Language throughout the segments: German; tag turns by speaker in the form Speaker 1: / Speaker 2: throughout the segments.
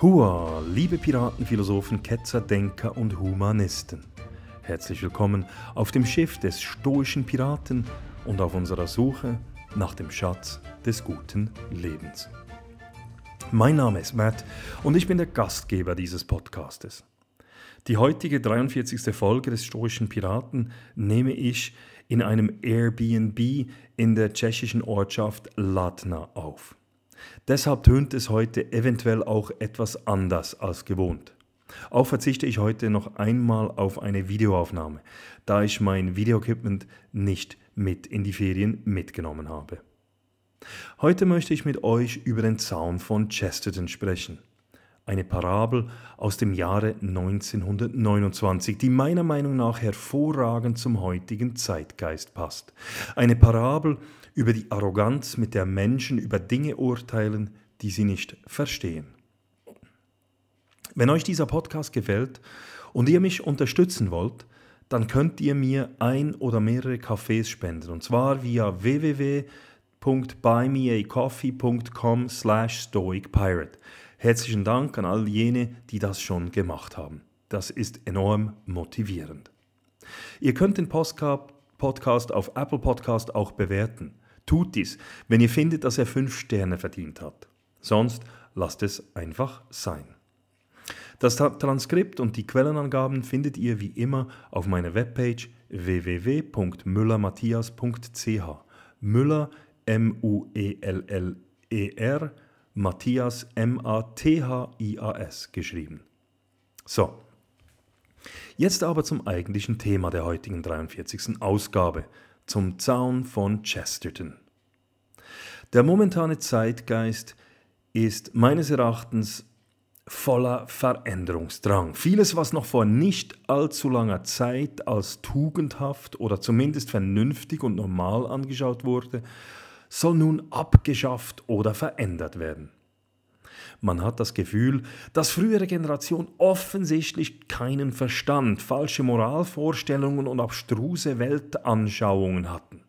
Speaker 1: Hua, liebe Piraten, Philosophen, Ketzer, Denker und Humanisten. Herzlich willkommen auf dem Schiff des stoischen Piraten und auf unserer Suche nach dem Schatz des guten Lebens. Mein Name ist Matt und ich bin der Gastgeber dieses Podcastes. Die heutige 43. Folge des stoischen Piraten nehme ich in einem Airbnb in der tschechischen Ortschaft Latna auf. Deshalb tönt es heute eventuell auch etwas anders als gewohnt. Auch verzichte ich heute noch einmal auf eine Videoaufnahme, da ich mein Videoequipment nicht mit in die Ferien mitgenommen habe. Heute möchte ich mit euch über den Zaun von Chesterton sprechen. Eine Parabel aus dem Jahre 1929, die meiner Meinung nach hervorragend zum heutigen Zeitgeist passt. Eine Parabel über die Arroganz, mit der Menschen über Dinge urteilen, die sie nicht verstehen. Wenn euch dieser Podcast gefällt und ihr mich unterstützen wollt, dann könnt ihr mir ein oder mehrere Kaffees spenden, und zwar via www.buymeacoffee.com slash stoicpirate. Herzlichen Dank an all jene, die das schon gemacht haben. Das ist enorm motivierend. Ihr könnt den Podcast auf Apple Podcast auch bewerten. Tut dies, wenn ihr findet, dass er fünf Sterne verdient hat. Sonst lasst es einfach sein. Das Transkript und die Quellenangaben findet ihr wie immer auf meiner Webpage www.müllermatthias.ch. Müller M-U-E-L-L-E-R Matthias M-A-T-H-I-A-S geschrieben. So, jetzt aber zum eigentlichen Thema der heutigen 43. Ausgabe, zum Zaun von Chesterton. Der momentane Zeitgeist ist meines Erachtens voller Veränderungsdrang. Vieles, was noch vor nicht allzu langer Zeit als tugendhaft oder zumindest vernünftig und normal angeschaut wurde, soll nun abgeschafft oder verändert werden. Man hat das Gefühl, dass frühere Generationen offensichtlich keinen Verstand, falsche Moralvorstellungen und abstruse Weltanschauungen hatten.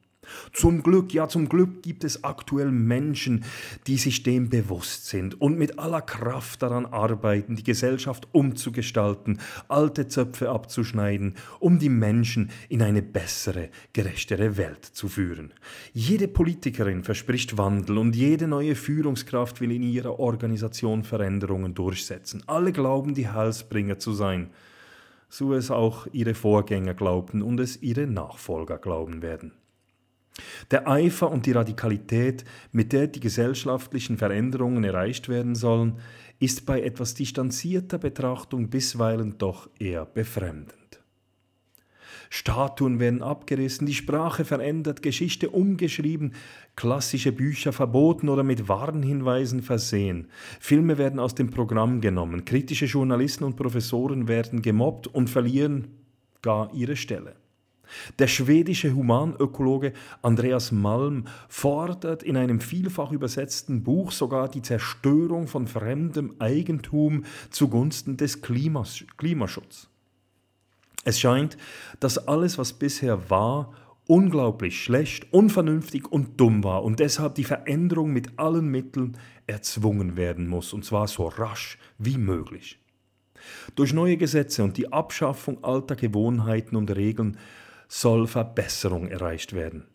Speaker 1: Zum Glück, ja zum Glück gibt es aktuell Menschen, die sich dem bewusst sind und mit aller Kraft daran arbeiten, die Gesellschaft umzugestalten, alte Zöpfe abzuschneiden, um die Menschen in eine bessere, gerechtere Welt zu führen. Jede Politikerin verspricht Wandel und jede neue Führungskraft will in ihrer Organisation Veränderungen durchsetzen. Alle glauben, die Heilsbringer zu sein so es auch ihre Vorgänger glaubten und es ihre Nachfolger glauben werden. Der Eifer und die Radikalität, mit der die gesellschaftlichen Veränderungen erreicht werden sollen, ist bei etwas distanzierter Betrachtung bisweilen doch eher befremdend. Statuen werden abgerissen, die Sprache verändert, Geschichte umgeschrieben, klassische Bücher verboten oder mit Warnhinweisen versehen, Filme werden aus dem Programm genommen, kritische Journalisten und Professoren werden gemobbt und verlieren gar ihre Stelle. Der schwedische Humanökologe Andreas Malm fordert in einem vielfach übersetzten Buch sogar die Zerstörung von fremdem Eigentum zugunsten des Klimas, Klimaschutzes. Es scheint, dass alles, was bisher war, unglaublich schlecht, unvernünftig und dumm war und deshalb die Veränderung mit allen Mitteln erzwungen werden muss, und zwar so rasch wie möglich. Durch neue Gesetze und die Abschaffung alter Gewohnheiten und Regeln soll Verbesserung erreicht werden.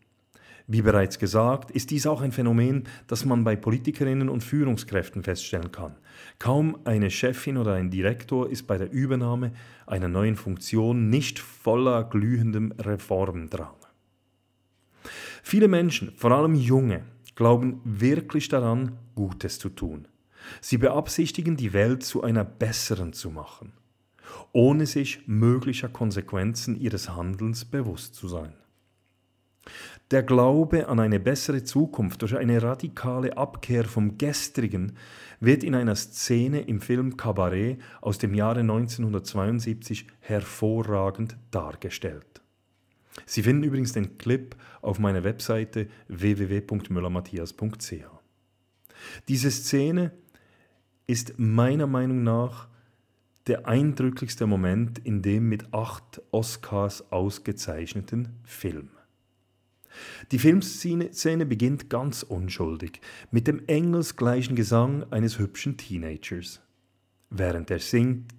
Speaker 1: Wie bereits gesagt, ist dies auch ein Phänomen, das man bei Politikerinnen und Führungskräften feststellen kann. Kaum eine Chefin oder ein Direktor ist bei der Übernahme einer neuen Funktion nicht voller glühendem Reformdrang. Viele Menschen, vor allem junge, glauben wirklich daran, Gutes zu tun. Sie beabsichtigen, die Welt zu einer besseren zu machen ohne sich möglicher Konsequenzen ihres Handelns bewusst zu sein. Der Glaube an eine bessere Zukunft durch eine radikale Abkehr vom Gestrigen wird in einer Szene im Film Cabaret aus dem Jahre 1972 hervorragend dargestellt. Sie finden übrigens den Clip auf meiner Webseite www.müllermatthias.ch. Diese Szene ist meiner Meinung nach der eindrücklichste Moment in dem mit acht Oscars ausgezeichneten Film. Die Filmszene beginnt ganz unschuldig mit dem engelsgleichen Gesang eines hübschen Teenagers. Während er singt,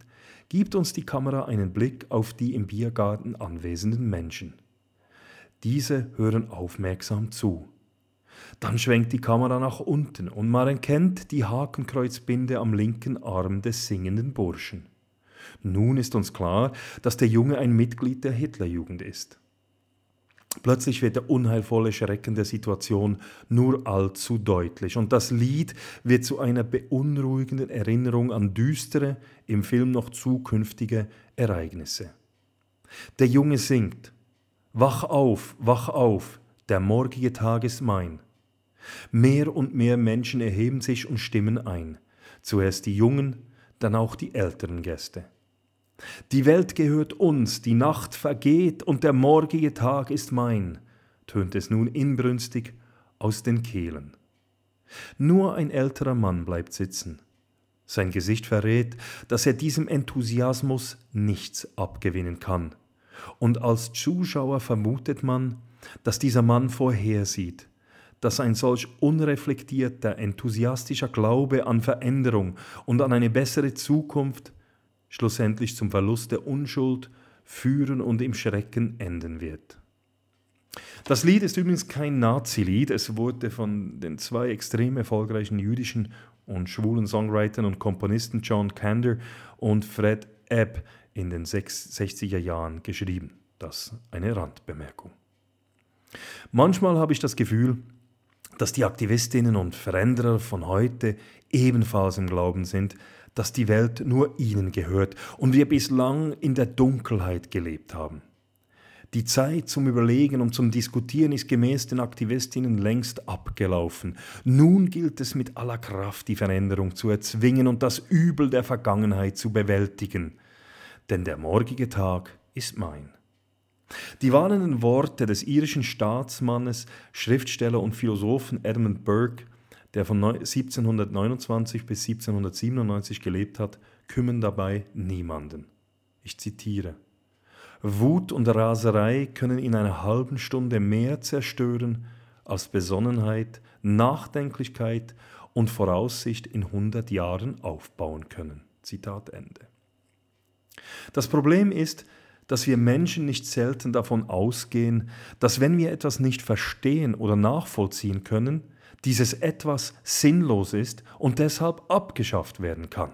Speaker 1: gibt uns die Kamera einen Blick auf die im Biergarten anwesenden Menschen. Diese hören aufmerksam zu. Dann schwenkt die Kamera nach unten und man erkennt die Hakenkreuzbinde am linken Arm des singenden Burschen. Nun ist uns klar, dass der Junge ein Mitglied der Hitlerjugend ist. Plötzlich wird der unheilvolle Schrecken der Situation nur allzu deutlich und das Lied wird zu einer beunruhigenden Erinnerung an düstere, im Film noch zukünftige Ereignisse. Der Junge singt Wach auf, wach auf, der morgige Tag ist mein. Mehr und mehr Menschen erheben sich und stimmen ein, zuerst die jungen, dann auch die älteren Gäste. Die Welt gehört uns, die Nacht vergeht und der morgige Tag ist mein, tönt es nun inbrünstig aus den Kehlen. Nur ein älterer Mann bleibt sitzen. Sein Gesicht verrät, dass er diesem Enthusiasmus nichts abgewinnen kann. Und als Zuschauer vermutet man, dass dieser Mann vorhersieht, dass ein solch unreflektierter, enthusiastischer Glaube an Veränderung und an eine bessere Zukunft schlussendlich zum Verlust der Unschuld führen und im Schrecken enden wird. Das Lied ist übrigens kein Nazi-Lied, es wurde von den zwei extrem erfolgreichen jüdischen und schwulen Songwritern und Komponisten John Kander und Fred Ebb in den 60er Jahren geschrieben. Das eine Randbemerkung. Manchmal habe ich das Gefühl, dass die Aktivistinnen und Veränderer von heute ebenfalls im Glauben sind, dass die Welt nur ihnen gehört und wir bislang in der Dunkelheit gelebt haben. Die Zeit zum Überlegen und zum Diskutieren ist gemäß den Aktivistinnen längst abgelaufen. Nun gilt es mit aller Kraft, die Veränderung zu erzwingen und das Übel der Vergangenheit zu bewältigen. Denn der morgige Tag ist mein. Die warnenden Worte des irischen Staatsmannes, Schriftsteller und Philosophen Edmund Burke der von 1729 bis 1797 gelebt hat, kümmern dabei niemanden. Ich zitiere. Wut und Raserei können in einer halben Stunde mehr zerstören, als Besonnenheit, Nachdenklichkeit und Voraussicht in hundert Jahren aufbauen können. Zitat Ende. Das Problem ist, dass wir Menschen nicht selten davon ausgehen, dass wenn wir etwas nicht verstehen oder nachvollziehen können, dieses etwas sinnlos ist und deshalb abgeschafft werden kann.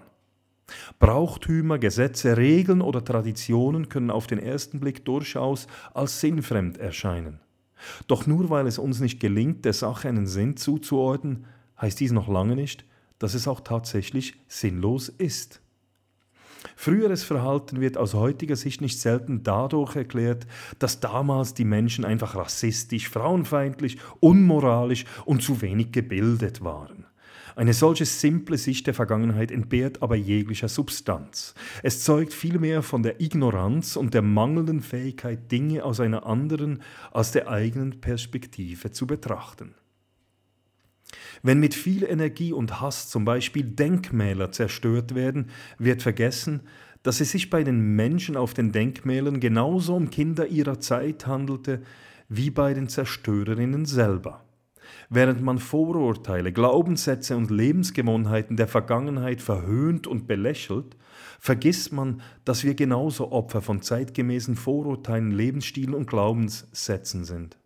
Speaker 1: Brauchtümer, Gesetze, Regeln oder Traditionen können auf den ersten Blick durchaus als sinnfremd erscheinen. Doch nur weil es uns nicht gelingt, der Sache einen Sinn zuzuordnen, heißt dies noch lange nicht, dass es auch tatsächlich sinnlos ist. Früheres Verhalten wird aus heutiger Sicht nicht selten dadurch erklärt, dass damals die Menschen einfach rassistisch, frauenfeindlich, unmoralisch und zu wenig gebildet waren. Eine solche simple Sicht der Vergangenheit entbehrt aber jeglicher Substanz. Es zeugt vielmehr von der Ignoranz und der mangelnden Fähigkeit, Dinge aus einer anderen als der eigenen Perspektive zu betrachten. Wenn mit viel Energie und Hass zum Beispiel Denkmäler zerstört werden, wird vergessen, dass es sich bei den Menschen auf den Denkmälern genauso um Kinder ihrer Zeit handelte wie bei den Zerstörerinnen selber. Während man Vorurteile, Glaubenssätze und Lebensgewohnheiten der Vergangenheit verhöhnt und belächelt, vergisst man, dass wir genauso Opfer von zeitgemäßen Vorurteilen, Lebensstilen und Glaubenssätzen sind.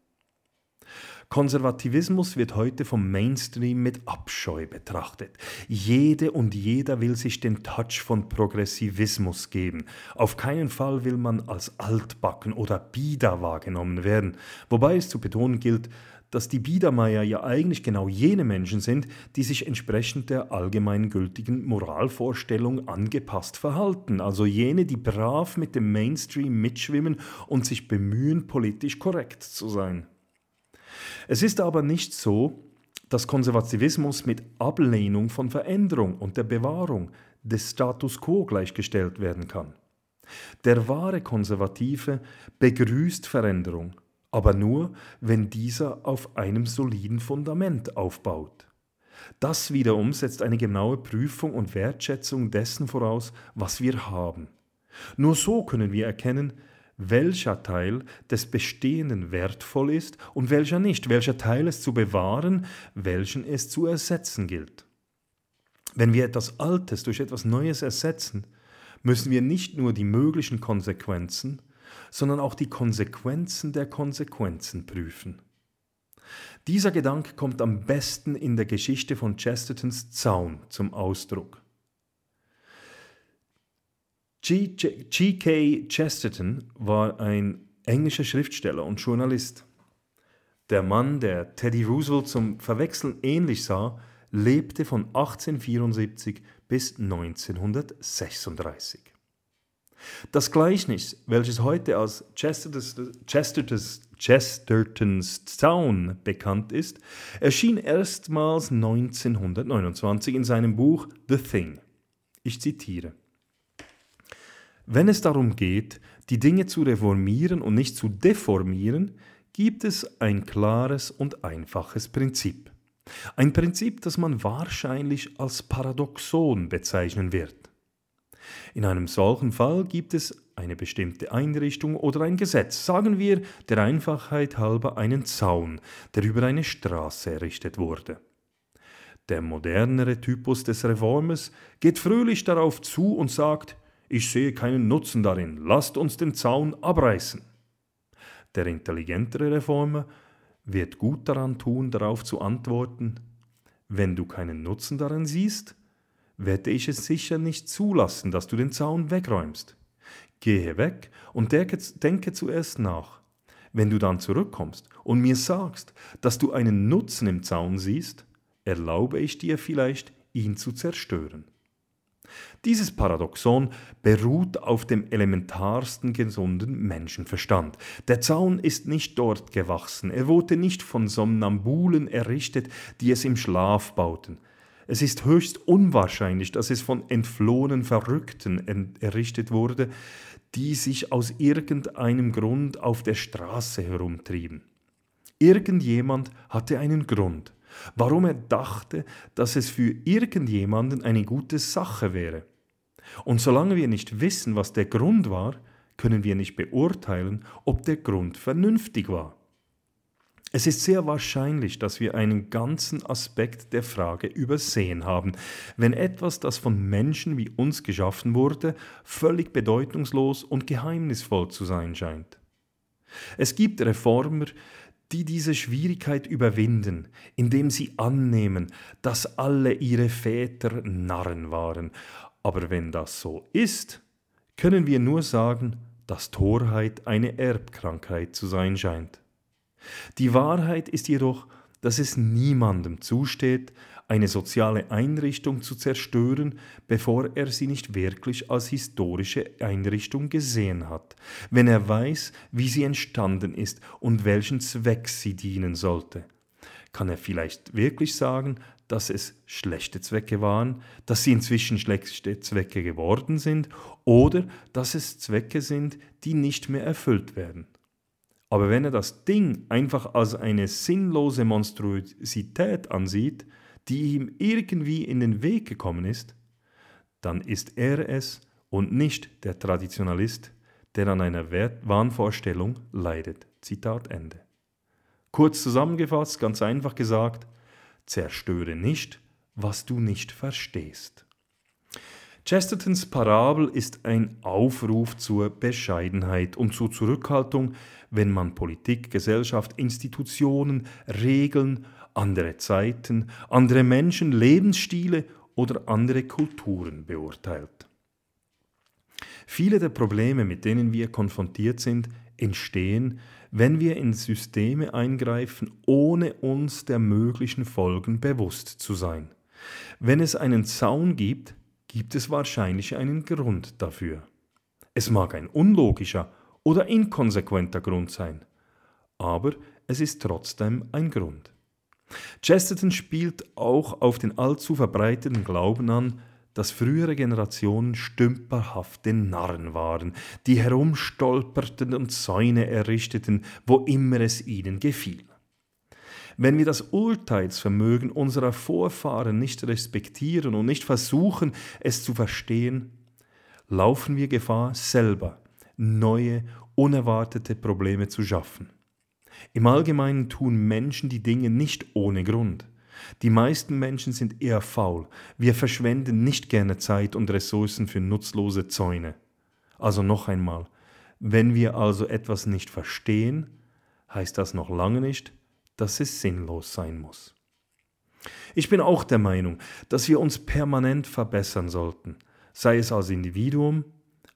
Speaker 1: Konservativismus wird heute vom Mainstream mit Abscheu betrachtet. Jede und jeder will sich den Touch von Progressivismus geben. Auf keinen Fall will man als altbacken oder bieder wahrgenommen werden. Wobei es zu betonen gilt, dass die Biedermeier ja eigentlich genau jene Menschen sind, die sich entsprechend der allgemeingültigen Moralvorstellung angepasst verhalten, also jene, die brav mit dem Mainstream mitschwimmen und sich bemühen, politisch korrekt zu sein. Es ist aber nicht so, dass Konservativismus mit Ablehnung von Veränderung und der Bewahrung des Status quo gleichgestellt werden kann. Der wahre Konservative begrüßt Veränderung, aber nur, wenn dieser auf einem soliden Fundament aufbaut. Das wiederum setzt eine genaue Prüfung und Wertschätzung dessen voraus, was wir haben. Nur so können wir erkennen, welcher Teil des Bestehenden wertvoll ist und welcher nicht, welcher Teil es zu bewahren, welchen es zu ersetzen gilt. Wenn wir etwas Altes durch etwas Neues ersetzen, müssen wir nicht nur die möglichen Konsequenzen, sondern auch die Konsequenzen der Konsequenzen prüfen. Dieser Gedanke kommt am besten in der Geschichte von Chestertons Zaun zum Ausdruck. G.K. Chesterton war ein englischer Schriftsteller und Journalist. Der Mann, der Teddy Roosevelt zum Verwechseln ähnlich sah, lebte von 1874 bis 1936. Das Gleichnis, welches heute als Chestertons, Chestertons, Town bekannt ist, erschien erstmals 1929 in seinem Buch The Thing. Ich zitiere. Wenn es darum geht, die Dinge zu reformieren und nicht zu deformieren, gibt es ein klares und einfaches Prinzip. Ein Prinzip, das man wahrscheinlich als Paradoxon bezeichnen wird. In einem solchen Fall gibt es eine bestimmte Einrichtung oder ein Gesetz, sagen wir der Einfachheit halber einen Zaun, der über eine Straße errichtet wurde. Der modernere Typus des Reformers geht fröhlich darauf zu und sagt, ich sehe keinen Nutzen darin, lasst uns den Zaun abreißen. Der intelligentere Reformer wird gut daran tun, darauf zu antworten, wenn du keinen Nutzen darin siehst, werde ich es sicher nicht zulassen, dass du den Zaun wegräumst. Gehe weg und denke, denke zuerst nach. Wenn du dann zurückkommst und mir sagst, dass du einen Nutzen im Zaun siehst, erlaube ich dir vielleicht, ihn zu zerstören. Dieses Paradoxon beruht auf dem elementarsten gesunden Menschenverstand. Der Zaun ist nicht dort gewachsen, er wurde nicht von Somnambulen errichtet, die es im Schlaf bauten. Es ist höchst unwahrscheinlich, dass es von entflohenen Verrückten errichtet wurde, die sich aus irgendeinem Grund auf der Straße herumtrieben. Irgendjemand hatte einen Grund, warum er dachte, dass es für irgendjemanden eine gute Sache wäre. Und solange wir nicht wissen, was der Grund war, können wir nicht beurteilen, ob der Grund vernünftig war. Es ist sehr wahrscheinlich, dass wir einen ganzen Aspekt der Frage übersehen haben, wenn etwas, das von Menschen wie uns geschaffen wurde, völlig bedeutungslos und geheimnisvoll zu sein scheint. Es gibt Reformer, die diese Schwierigkeit überwinden, indem sie annehmen, dass alle ihre Väter Narren waren. Aber wenn das so ist, können wir nur sagen, dass Torheit eine Erbkrankheit zu sein scheint. Die Wahrheit ist jedoch, dass es niemandem zusteht, eine soziale Einrichtung zu zerstören, bevor er sie nicht wirklich als historische Einrichtung gesehen hat, wenn er weiß, wie sie entstanden ist und welchen Zweck sie dienen sollte. Kann er vielleicht wirklich sagen, dass es schlechte Zwecke waren, dass sie inzwischen schlechte Zwecke geworden sind oder dass es Zwecke sind, die nicht mehr erfüllt werden? Aber wenn er das Ding einfach als eine sinnlose Monstrosität ansieht, die ihm irgendwie in den Weg gekommen ist, dann ist er es und nicht der Traditionalist, der an einer Wahnvorstellung leidet. Zitat Ende. Kurz zusammengefasst, ganz einfach gesagt, zerstöre nicht, was du nicht verstehst. Chestertons Parabel ist ein Aufruf zur Bescheidenheit und zur Zurückhaltung, wenn man Politik, Gesellschaft, Institutionen, Regeln, andere Zeiten, andere Menschen, Lebensstile oder andere Kulturen beurteilt. Viele der Probleme, mit denen wir konfrontiert sind, entstehen, wenn wir in Systeme eingreifen, ohne uns der möglichen Folgen bewusst zu sein. Wenn es einen Zaun gibt, gibt es wahrscheinlich einen Grund dafür. Es mag ein unlogischer oder inkonsequenter Grund sein, aber es ist trotzdem ein Grund. Chesterton spielt auch auf den allzu verbreiteten Glauben an, dass frühere Generationen stümperhafte Narren waren, die herumstolperten und Zäune errichteten, wo immer es ihnen gefiel. Wenn wir das Urteilsvermögen unserer Vorfahren nicht respektieren und nicht versuchen, es zu verstehen, laufen wir Gefahr, selber neue, unerwartete Probleme zu schaffen. Im Allgemeinen tun Menschen die Dinge nicht ohne Grund. Die meisten Menschen sind eher faul. Wir verschwenden nicht gerne Zeit und Ressourcen für nutzlose Zäune. Also noch einmal, wenn wir also etwas nicht verstehen, heißt das noch lange nicht, dass es sinnlos sein muss. Ich bin auch der Meinung, dass wir uns permanent verbessern sollten, sei es als Individuum,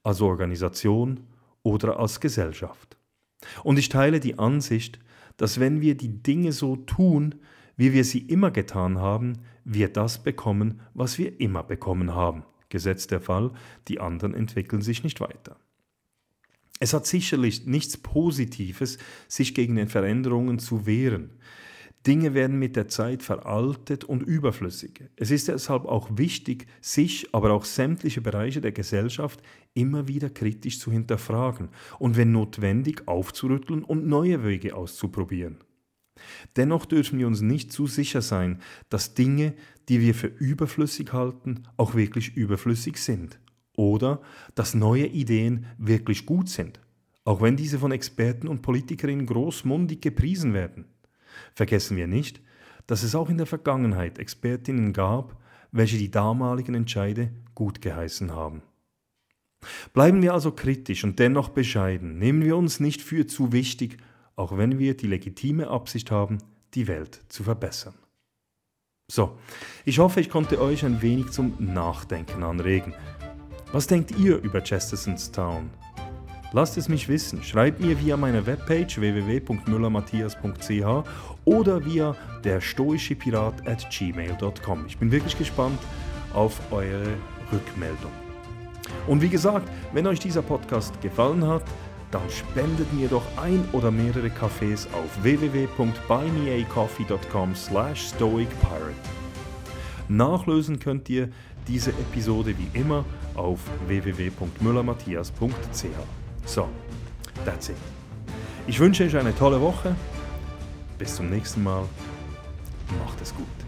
Speaker 1: als Organisation oder als Gesellschaft. Und ich teile die Ansicht, dass wenn wir die Dinge so tun, wie wir sie immer getan haben, wir das bekommen, was wir immer bekommen haben. Gesetzt der Fall, die anderen entwickeln sich nicht weiter. Es hat sicherlich nichts Positives, sich gegen den Veränderungen zu wehren. Dinge werden mit der Zeit veraltet und überflüssig. Es ist deshalb auch wichtig, sich, aber auch sämtliche Bereiche der Gesellschaft immer wieder kritisch zu hinterfragen und wenn notwendig aufzurütteln und neue Wege auszuprobieren. Dennoch dürfen wir uns nicht zu sicher sein, dass Dinge, die wir für überflüssig halten, auch wirklich überflüssig sind. Oder dass neue Ideen wirklich gut sind, auch wenn diese von Experten und Politikerinnen großmundig gepriesen werden. Vergessen wir nicht, dass es auch in der Vergangenheit Expertinnen gab, welche die damaligen Entscheide gut geheißen haben. Bleiben wir also kritisch und dennoch bescheiden, nehmen wir uns nicht für zu wichtig, auch wenn wir die legitime Absicht haben, die Welt zu verbessern. So, ich hoffe, ich konnte euch ein wenig zum Nachdenken anregen. Was denkt ihr über Chesterton's Town? Lasst es mich wissen. Schreibt mir via meiner Webpage www.müllermatthias.ch oder via der stoische Pirat at gmail.com. Ich bin wirklich gespannt auf eure Rückmeldung. Und wie gesagt, wenn euch dieser Podcast gefallen hat, dann spendet mir doch ein oder mehrere Kaffees auf www.buymeacoffee.com slash stoicpirate. Nachlösen könnt ihr diese Episode wie immer auf www.müllermatthias.ch. So, that's it. Ich wünsche euch eine tolle Woche. Bis zum nächsten Mal. Macht es gut.